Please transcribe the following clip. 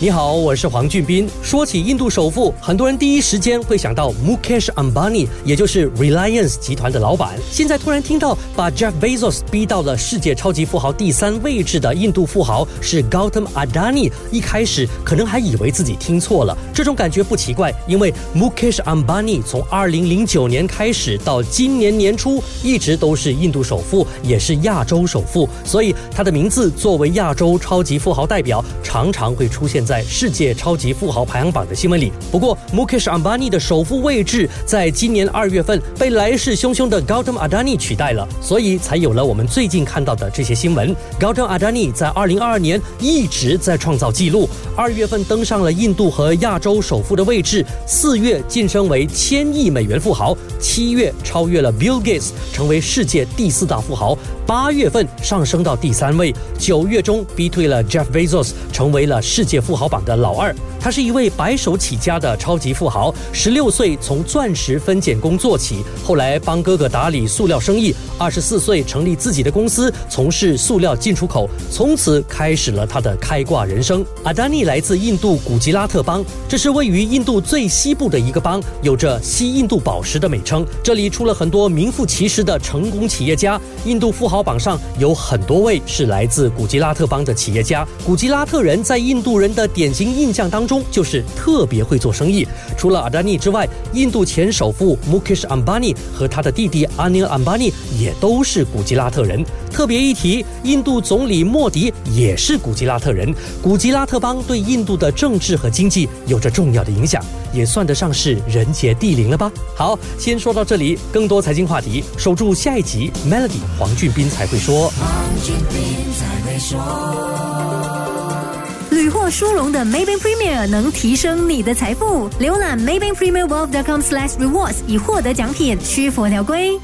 你好，我是黄俊斌。说起印度首富，很多人第一时间会想到 Mukesh Ambani，也就是 Reliance 集团的老板。现在突然听到把 Jeff Bezos 逼到了世界超级富豪第三位置的印度富豪是 Gautam Adani，一开始可能还以为自己听错了。这种感觉不奇怪，因为 Mukesh Ambani 从2009年开始到今年年初，一直都是印度首富，也是亚洲首富，所以他的名字作为亚洲超级富豪代表，常常会出现。在世界超级富豪排行榜的新闻里，不过 Mukesh Ambani 的首富位置在今年二月份被来势汹汹的 Gautam Adani 取代了，所以才有了我们最近看到的这些新闻。Gautam Adani 在二零二二年一直在创造纪录，二月份登上了印度和亚洲首富的位置，四月晋升为千亿美元富豪，七月超越了 Bill Gates 成为世界第四大富豪，八月份上升到第三位，九月中逼退了 Jeff Bezos 成为了世界富。豪豪榜的老二，他是一位白手起家的超级富豪。十六岁从钻石分拣工做起，后来帮哥哥打理塑料生意。二十四岁成立自己的公司，从事塑料进出口，从此开始了他的开挂人生。阿丹尼来自印度古吉拉特邦，这是位于印度最西部的一个邦，有着“西印度宝石”的美称。这里出了很多名副其实的成功企业家。印度富豪榜上有很多位是来自古吉拉特邦的企业家。古吉拉特人在印度人的典型印象当中，就是特别会做生意。除了阿达尼之外，印度前首富 Mukesh Ambani 和他的弟弟 Anil Ambani 也都是古吉拉特人。特别一提，印度总理莫迪也是古吉拉特人。古吉拉特邦对印度的政治和经济有着重要的影响，也算得上是人杰地灵了吧？好，先说到这里。更多财经话题，守住下一集 Melody 黄俊斌才会说。屡获殊荣的 Maybank Premier 能提升你的财富。浏览 Maybank Premier Wealth.com/rewards 以获得奖品，需符合条规。